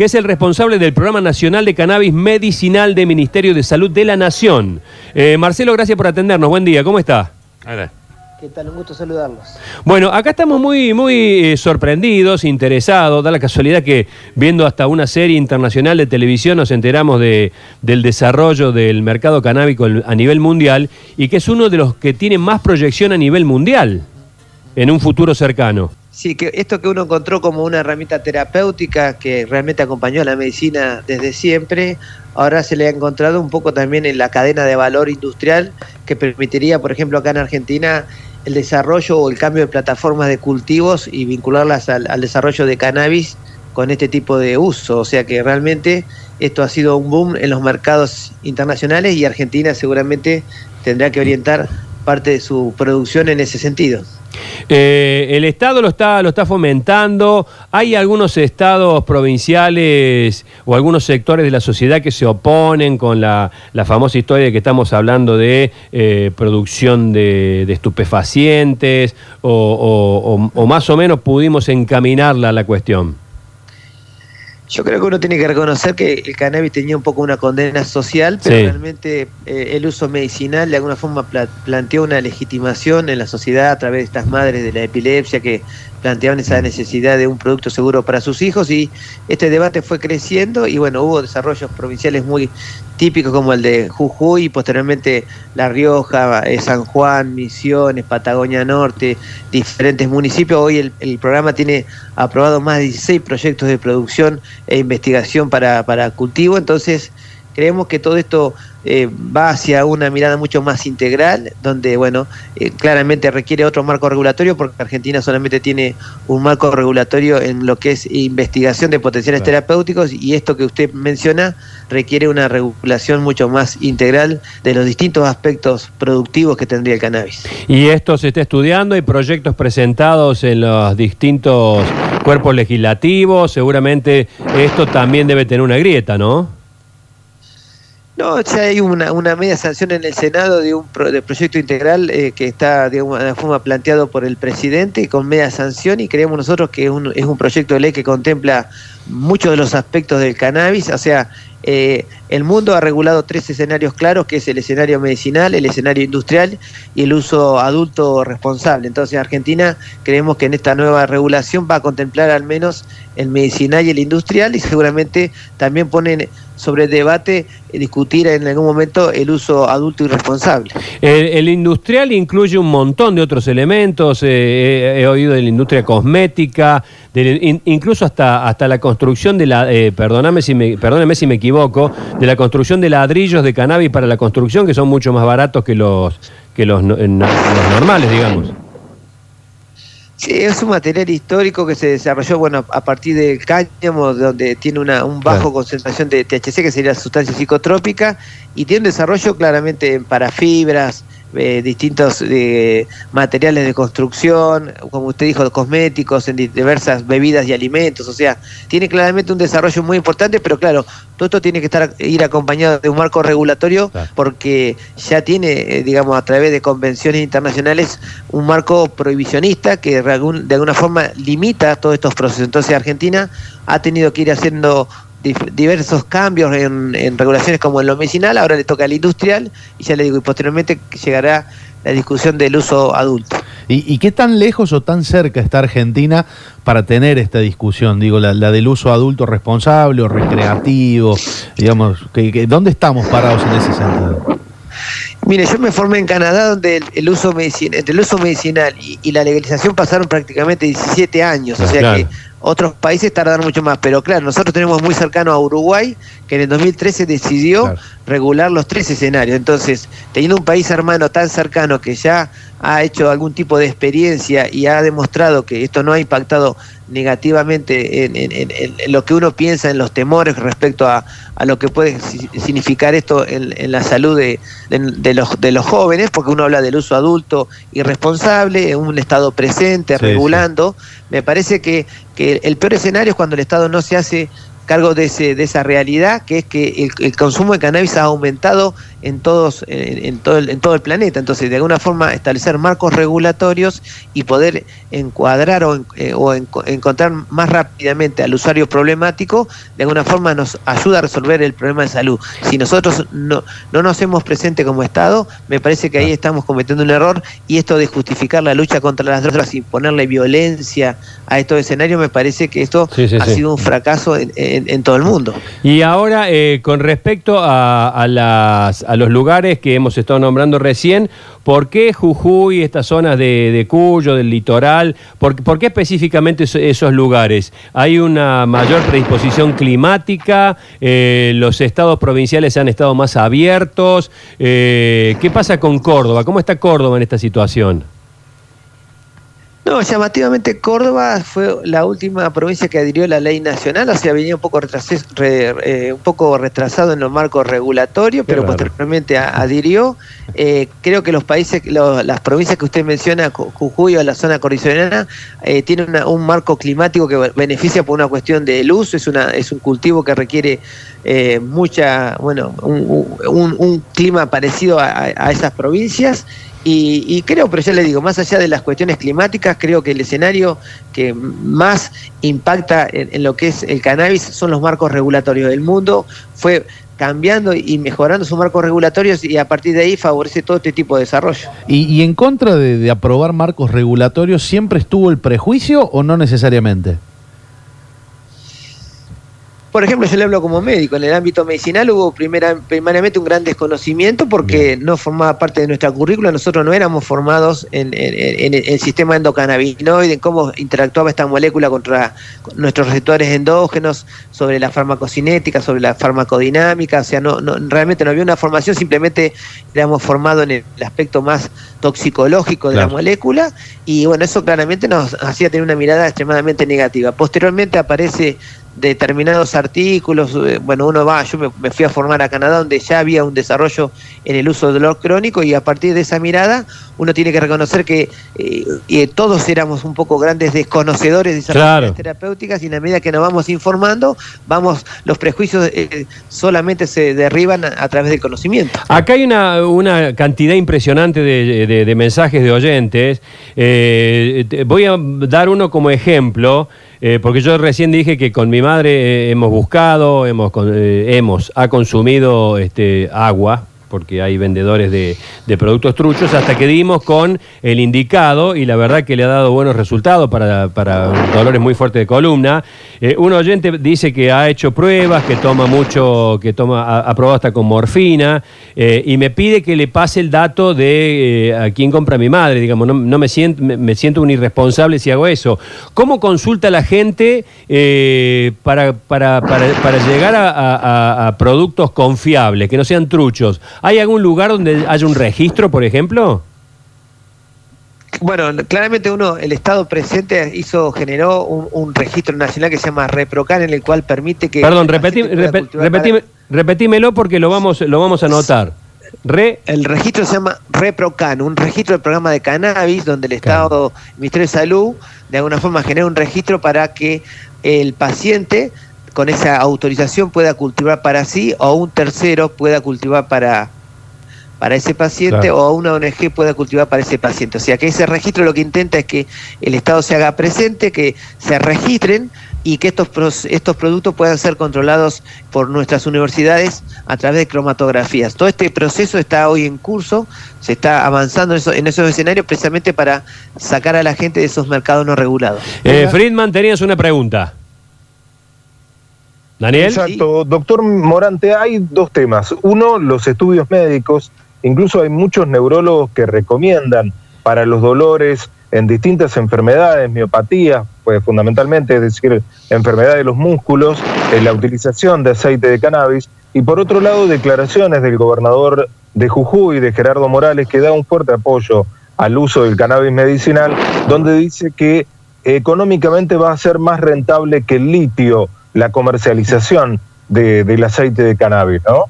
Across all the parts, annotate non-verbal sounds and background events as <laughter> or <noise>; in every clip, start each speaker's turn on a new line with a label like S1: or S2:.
S1: que es el responsable del Programa Nacional de Cannabis Medicinal del Ministerio de Salud de la Nación. Eh, Marcelo, gracias por atendernos. Buen día, ¿cómo está?
S2: ¿Qué tal? Un gusto saludarlos.
S1: Bueno, acá estamos muy, muy eh, sorprendidos, interesados. Da la casualidad que viendo hasta una serie internacional de televisión nos enteramos de, del desarrollo del mercado canábico a nivel mundial y que es uno de los que tiene más proyección a nivel mundial en un futuro cercano.
S2: Sí, que esto que uno encontró como una herramienta terapéutica que realmente acompañó a la medicina desde siempre, ahora se le ha encontrado un poco también en la cadena de valor industrial que permitiría, por ejemplo, acá en Argentina, el desarrollo o el cambio de plataformas de cultivos y vincularlas al, desarrollo de cannabis con este tipo de uso. O sea que realmente esto ha sido un boom en los mercados internacionales y Argentina seguramente tendrá que orientar parte de su producción en ese sentido.
S1: Eh, el Estado lo está, lo está fomentando. Hay algunos estados provinciales o algunos sectores de la sociedad que se oponen con la, famosa historia de que estamos hablando de eh, producción de, estupefacientes o, más o menos pudimos encaminarla a la cuestión.
S2: Yo creo que uno tiene que reconocer que el cannabis tenía un poco una condena social, pero realmente eh, el uso medicinal de alguna forma planteó una legitimación en la sociedad a través de estas madres de la epilepsia que planteaban esa necesidad de un producto seguro para sus hijos y este debate fue creciendo y bueno, hubo desarrollos provinciales muy típicos como el de Jujuy y posteriormente La Rioja, eh, San Juan, Misiones, Patagonia Norte, diferentes municipios. Hoy el, el, programa tiene aprobado más de 16 proyectos de producción e investigación para, para cultivo, entonces creemos que todo esto eh, va hacia una mirada mucho más integral, donde, bueno, eh, claramente requiere otro marco regulatorio, porque Argentina solamente tiene un marco regulatorio en lo que es investigación de potenciales terapéuticos, y esto que usted menciona requiere una regulación mucho más integral de los distintos aspectos productivos que tendría el cannabis.
S1: Y esto se está estudiando, hay proyectos presentados en los distintos cuerpos legislativos, seguramente esto también debe tener una grieta, ¿no?
S2: No, ya hay una, media sanción en el Senado de un proyecto integral eh, que está de alguna forma planteado por el presidente con media sanción y creemos nosotros que es un, es un proyecto de ley que contempla muchos de los aspectos del cannabis, o sea, eh, el mundo ha regulado tres escenarios claros, que es el escenario medicinal, el escenario industrial y el uso adulto responsable. Entonces, Argentina creemos que en esta nueva regulación va a contemplar al menos el medicinal y el industrial y seguramente también ponen sobre debate eh, discutir en algún momento el uso adulto y responsable.
S1: El, industrial incluye un montón de otros elementos, eh, he, oído de la industria cosmética, incluso hasta, hasta la construcción de la, perdóname si me, perdóname si me equivoco, equivoco, de la construcción de ladrillos de cannabis para la construcción, que son mucho más baratos que los, que los, normales, digamos.
S2: Sí, es un material histórico que se desarrolló bueno a partir del cáñamo, donde tiene una un bajo concentración de THC, que sería sustancia psicotrópica, y tiene un desarrollo claramente para fibras, eh, distintos eh, materiales de construcción, como usted dijo, cosméticos, en diversas bebidas y alimentos, o sea, tiene claramente un desarrollo muy importante, pero claro, todo esto tiene que estar ir acompañado de un marco regulatorio porque ya tiene, eh, digamos, a través de convenciones internacionales, un marco prohibicionista que de alguna forma limita todos estos procesos. Entonces Argentina ha tenido que ir haciendo diversos cambios en, regulaciones como en lo medicinal, ahora le toca al industrial y ya le digo, y posteriormente llegará la discusión del uso adulto.
S1: ¿Y, qué tan lejos o tan cerca está Argentina para tener esta discusión? Digo, la, del uso adulto responsable o recreativo, digamos, que, ¿dónde estamos parados en ese sentido?
S2: Mire, yo me formé en Canadá donde el, uso medicinal, entre el uso medicinal y, la legalización pasaron prácticamente 17 años, o sea que otros países tardan mucho más, pero claro, nosotros tenemos muy cercano a Uruguay, que en el 2013 decidió regular los tres escenarios. Entonces, teniendo un país hermano tan cercano que ya ha hecho algún tipo de experiencia y ha demostrado que esto no ha impactado negativamente en, lo que uno piensa, en los temores respecto a, lo que puede significar esto en, la salud de, los, de los jóvenes, porque uno habla del uso adulto irresponsable, un Estado presente, regulando. Me parece que, que el peor escenario es cuando el Estado no se hace cargo de, ese, de esa realidad, que es que el, consumo de cannabis ha aumentado en, todos, en, todo el, en todo el planeta. Entonces, de alguna forma, establecer marcos regulatorios y poder encuadrar o, eh, encontrar más rápidamente al usuario problemático, de alguna forma nos ayuda a resolver el problema de salud. Si nosotros no, no nos hemos presente como Estado, me parece que ahí estamos cometiendo un error y esto de justificar la lucha contra las drogas y ponerle violencia a estos escenarios, me parece que esto ha sido un fracaso en, todo el mundo.
S1: Y ahora, eh, con respecto a, las, a los lugares que hemos estado nombrando recién, ¿por qué Jujuy, estas zonas de, Cuyo, del litoral, por, qué específicamente esos, lugares? ¿Hay una mayor predisposición climática? Eh, ¿Los estados provinciales han estado más abiertos? Eh, ¿Qué pasa con Córdoba? ¿Cómo está Córdoba en esta situación?
S2: No, llamativamente Córdoba fue la última provincia que adhirió a la ley nacional, o sea, venía un poco, eh, un poco retrasado en los marcos regulatorios, pero posteriormente adhirió. Eh, creo que los países, las provincias que usted menciona, Jujuy o la zona cordillerana, eh, tienen un marco climático que beneficia por una cuestión de luz, es, una, es un cultivo que requiere eh, mucha, bueno, un, clima parecido a esas provincias y, creo, pero ya le digo, más allá de las cuestiones climáticas, creo que el escenario que más impacta en, lo que es el cannabis son los marcos regulatorios del mundo. Fue cambiando y mejorando sus marcos regulatorios y a partir de ahí favorece todo este tipo de desarrollo.
S3: ¿Y, en contra de aprobar marcos regulatorios siempre estuvo el prejuicio o no necesariamente?
S2: Por ejemplo, yo le hablo como médico, en el ámbito medicinal hubo primera, primariamente un gran desconocimiento porque no formaba parte de nuestra currícula, nosotros no éramos formados en, el sistema endocannabinoide, en cómo interactuaba esta molécula contra nuestros receptores endógenos, sobre la farmacocinética, sobre la farmacodinámica, o sea, no, no realmente no había una formación, simplemente éramos formados en el aspecto más toxicológico de la molécula y bueno, eso claramente nos hacía tener una mirada extremadamente negativa. Posteriormente aparece determinados artículos, eh, bueno, uno va, yo me, fui a formar a Canadá donde ya había un desarrollo en el uso del dolor crónico y a partir de esa mirada uno tiene que reconocer que eh, todos éramos un poco grandes desconocedores de esas terapéuticas y en la medida que nos vamos informando, vamos, los prejuicios eh, solamente se derriban a, través del conocimiento.
S1: Acá hay una, una cantidad impresionante de, mensajes de oyentes. voy a dar uno como ejemplo. Eh, porque yo recién dije que con mi madre eh, hemos buscado, hemos, eh, hemos ha consumido este, agua, porque hay vendedores de, productos truchos, hasta que dimos con el indicado y la verdad que le ha dado buenos resultados para, dolores muy fuertes de columna. Eh, un oyente dice que ha hecho pruebas, que toma mucho, que toma, ha, probado hasta con morfina, eh, y me pide que le pase el dato de eh, a quién compra mi madre, digamos, no, me, siento, me, siento un irresponsable si hago eso. ¿Cómo consulta la gente para, para, llegar a productos confiables, que no sean truchos? ¿Hay algún lugar donde haya un registro, por ejemplo?
S2: Bueno, claramente uno, el Estado presente hizo, generó un, registro nacional que se llama ReproCan, en el cual permite que...
S1: Perdón, repetímelo porque lo vamos, lo vamos a anotar.
S2: Re... El registro se llama ReproCan, un registro del programa de cannabis, donde el Estado, el Ministerio de Salud, de alguna forma genera un registro para que el paciente con esa autorización pueda cultivar para sí o un tercero pueda cultivar para, para ese paciente o una ONG pueda cultivar para ese paciente. O sea que ese registro lo que intenta es que el Estado se haga presente, que se registren y que estos, estos productos puedan ser controlados por nuestras universidades a través de cromatografías. Todo este proceso está hoy en curso, se está avanzando en, esos escenarios precisamente para sacar a la gente de esos mercados no regulados.
S1: Eh, Friedman, tenías una pregunta. Daniel.
S4: Exacto. Doctor Morante, hay dos temas. Uno, los estudios médicos. Incluso hay muchos neurólogos que recomiendan para los dolores en distintas enfermedades, miopatía, pues fundamentalmente, es decir, enfermedad de los músculos, la utilización de aceite de cannabis. Y por otro lado, declaraciones del gobernador de Jujuy, de Gerardo Morales, que da un fuerte apoyo al uso del cannabis medicinal, donde dice que económicamente va a ser más rentable que el litio la comercialización del aceite de cannabis, ¿no?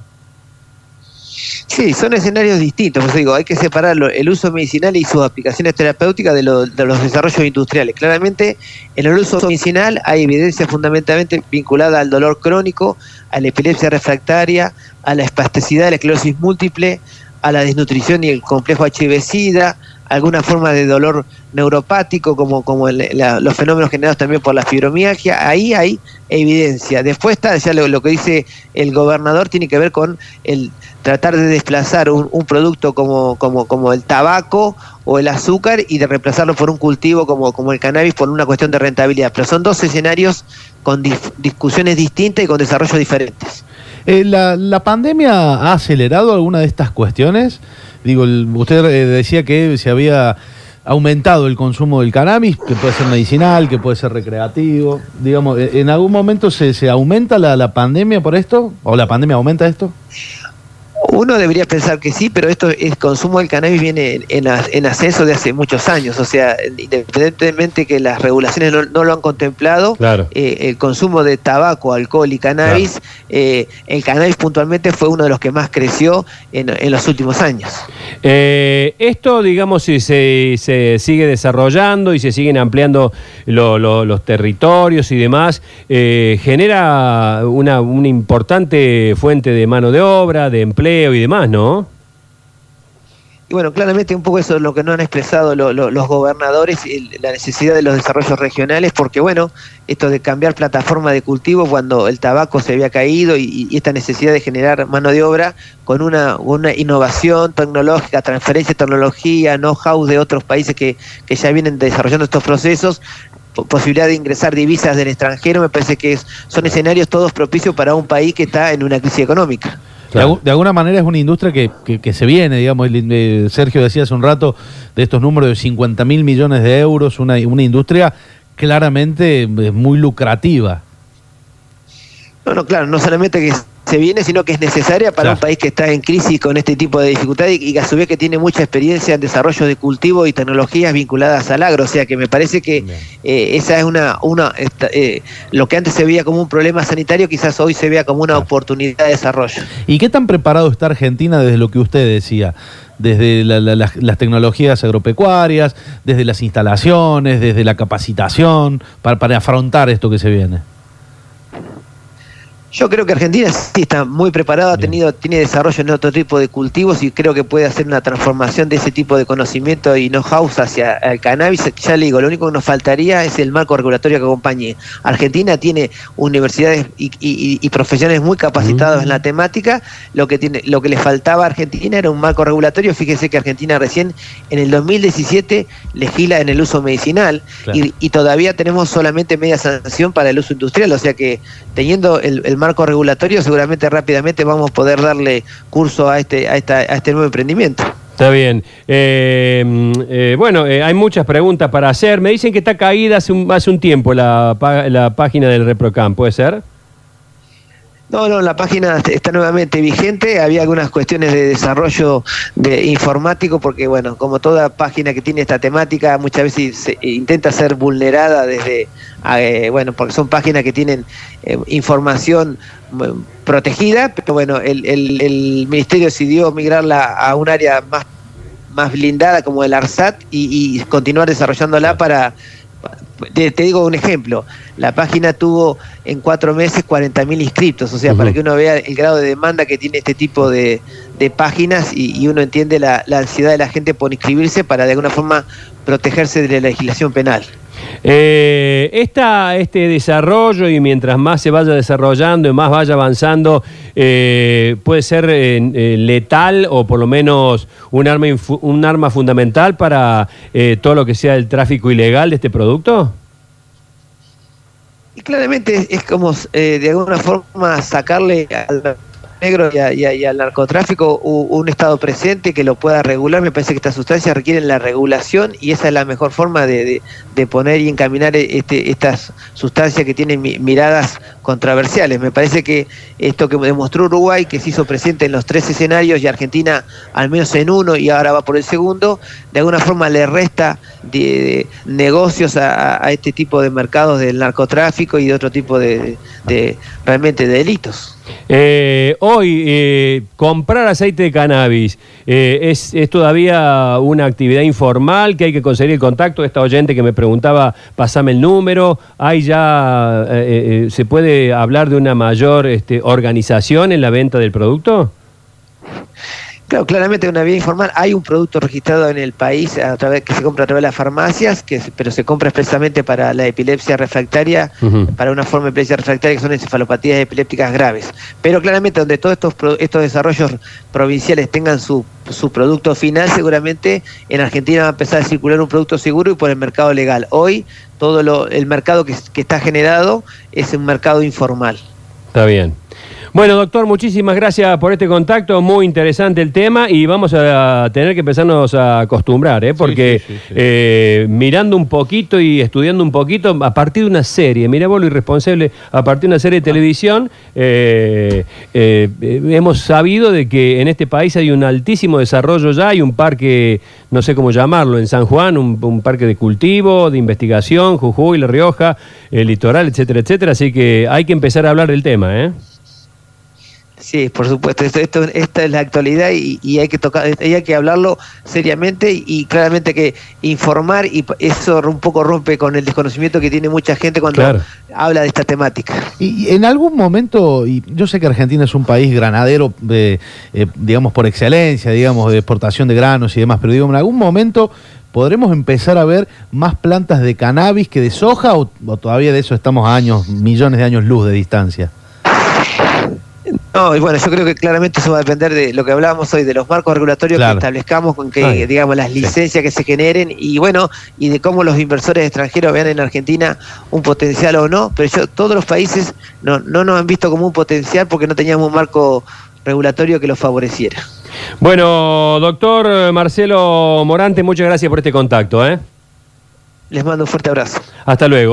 S2: Sí, son escenarios distintos. Pues digo, hay que separar el uso medicinal y sus aplicaciones terapéuticas de, de, los desarrollos industriales. Claramente, en el uso medicinal hay evidencia fundamentalmente vinculada al dolor crónico, a la epilepsia refractaria, a la espasticidad de la esclerosis múltiple, a la desnutrición y el complejo HIV-Sida, alguna forma de dolor neuropático, como, como los fenómenos generados también por la fibromialgia, ahí hay evidencia. Después está ya lo, que dice el gobernador, tiene que ver con el tratar de desplazar un, producto como, como, como el tabaco o el azúcar y de reemplazarlo por un cultivo como, como el cannabis por una cuestión de rentabilidad. Pero son dos escenarios con discusiones distintas y con desarrollos diferentes.
S3: Eh, la, la, pandemia ha acelerado alguna de estas cuestiones? Digo, usted eh, decía que se había aumentado el consumo del cannabis, que puede ser medicinal, que puede ser recreativo. Digamos, ¿en algún momento se, se aumenta la, la pandemia por esto? ¿O la pandemia aumenta esto?
S2: Uno debería pensar que sí, pero esto el consumo del cannabis viene en, en, ascenso de hace muchos años. O sea, independientemente que las regulaciones no, lo han contemplado, eh, el consumo de tabaco, alcohol y cannabis, eh, el cannabis puntualmente fue uno de los que más creció en, los últimos años.
S1: Eh, esto, digamos, si se, se, sigue desarrollando y se siguen ampliando los territorios y demás, genera una, una importante fuente de mano de obra, de empleo y demás, ¿no?
S2: Y bueno, claramente un poco eso es lo que no han expresado los gobernadores, la necesidad de los desarrollos regionales, porque bueno, esto de cambiar plataforma de cultivo cuando el tabaco se había caído y, esta necesidad de generar mano de obra con una, una innovación tecnológica, transferencia de tecnología, know-how de otros países que, que ya vienen desarrollando estos procesos, posibilidad de ingresar divisas del extranjero, me parece que son escenarios todos propicios para un país que está en una crisis económica.
S3: De, alguna manera es una industria que, se viene, digamos, Sergio decía hace un rato de estos números de 50 mil millones de euros, una, una industria claramente eh, muy lucrativa.
S2: No, no, claro, no solamente que se viene, sino que es necesaria para un país que está en crisis con este tipo de dificultades y, que a su vez que tiene mucha experiencia en desarrollo de cultivo y tecnologías vinculadas al agro. O sea que me parece que eh, esa es una, una eh, lo que antes se veía como un problema sanitario, quizás hoy se vea como una oportunidad de desarrollo.
S3: ¿Y qué tan preparado está Argentina desde lo que usted decía? desde las, tecnologías agropecuarias, desde las instalaciones, desde la capacitación, para, para afrontar esto que se viene.
S2: Yo creo que Argentina <laughs> sí está muy preparada, ha tenido, tiene desarrollo en otro tipo de cultivos y creo que puede hacer una transformación de ese tipo de conocimiento y know-how hacia el cannabis. Ya le digo, lo único que nos faltaría es el marco regulatorio que acompañe. Argentina tiene universidades y, profesionales muy capacitados en la temática. Lo que tiene, lo que le faltaba a Argentina era un marco regulatorio. Fíjese que Argentina recién en el 2017 legisla en el uso medicinal y, y, todavía tenemos solamente media sanción para el uso industrial. O sea que teniendo el, el marco regulatorio, seguramente rápidamente vamos a poder darle curso a este, a, esta, a este nuevo emprendimiento.
S1: Está bien. Eh, eh, bueno, eh, hay muchas preguntas para hacer. Me dicen que está caída hace un, hace un tiempo la, la página del ReproCam, ¿puede ser?
S2: No, no, la página está nuevamente vigente. Había algunas cuestiones de desarrollo de informático, porque bueno, como toda página que tiene esta temática, muchas veces se intenta ser vulnerada desde, eh, bueno, porque son páginas que tienen eh, información protegida, pero bueno, el, el, ministerio decidió migrarla a un área más más blindada como el ARSAT y, y continuar desarrollándola para te, digo un ejemplo, la página tuvo en cuatro meses 40.000 inscriptos, o sea, para que uno vea el grado de demanda que tiene este tipo de, páginas y, uno entiende la, la ansiedad de la gente por inscribirse para de alguna forma protegerse de la legislación penal.
S1: Eh, este desarrollo y mientras más se vaya desarrollando y más vaya avanzando, eh, puede ser eh, eh, letal o por lo menos un arma, un arma fundamental para todo lo que sea el tráfico ilegal de este producto.
S2: Y claramente es como de alguna forma sacarle al negro y, al narcotráfico un Estado presente que lo pueda regular. Me parece que estas sustancias requieren la regulación y esa es la mejor forma de, poner y encaminar este, estas sustancias que tienen miradas controversiales. Me parece que esto que demostró Uruguay, que se hizo presente en los tres escenarios y Argentina al menos en uno y ahora va por el segundo, de alguna forma le resta de, negocios a, a, este tipo de mercados del narcotráfico y de otro tipo de, realmente de delitos.
S1: Eh, hoy, eh, comprar aceite de cannabis eh, es, es, todavía una actividad informal que hay que conseguir el contacto. Esta oyente que me preguntaba, pasame el número. ¿Hay ya, se puede hablar de una mayor este, organización en la venta del producto?
S2: Claro, claramente una vía informal. Hay un producto registrado en el país a través que se compra a través de las farmacias, que pero se compra expresamente para la epilepsia refractaria, para una forma de epilepsia refractaria que son encefalopatías epilépticas graves. Pero claramente donde todos estos estos desarrollos provinciales tengan su, su producto final, seguramente en Argentina va a empezar a circular un producto seguro y por el mercado legal. Hoy todo lo, el mercado que, que está generado es un mercado informal.
S1: Está bien. Bueno, doctor, muchísimas gracias por este contacto, muy interesante el tema y vamos a tener que empezarnos a acostumbrar, ¿eh? porque eh, mirando un poquito y estudiando un poquito, a partir de una serie, mira vos lo irresponsable, a partir de una serie de televisión, eh, hemos sabido de que en este país hay un altísimo desarrollo ya, hay un parque, no sé cómo llamarlo, en San Juan, un, un parque de cultivo, de investigación, Jujuy, La Rioja, el litoral, etcétera, etcétera, así que hay que empezar a hablar del tema, ¿eh?
S2: Sí, por supuesto. Esto, esta es la actualidad y, hay que tocar, hay que hablarlo seriamente y, claramente que informar y eso un poco rompe con el desconocimiento que tiene mucha gente cuando habla de esta temática.
S3: Y, en algún momento, y yo sé que Argentina es un país granadero, de, eh, digamos por excelencia, digamos de exportación de granos y demás, pero digo en algún momento ¿Podremos empezar a ver más plantas de cannabis que de soja o, o, todavía de eso estamos a años, millones de años luz de distancia?
S2: No, y bueno, yo creo que claramente eso va a depender de lo que hablábamos hoy, de los marcos regulatorios que establezcamos, con que, digamos, las licencias que se generen y bueno, y de cómo los inversores extranjeros vean en Argentina un potencial o no, pero yo, todos los países no, no nos han visto como un potencial porque no teníamos un marco regulatorio que los favoreciera.
S1: Bueno, doctor Marcelo Morante, muchas gracias por este contacto. ¿eh?
S2: Les mando un fuerte abrazo.
S1: Hasta luego.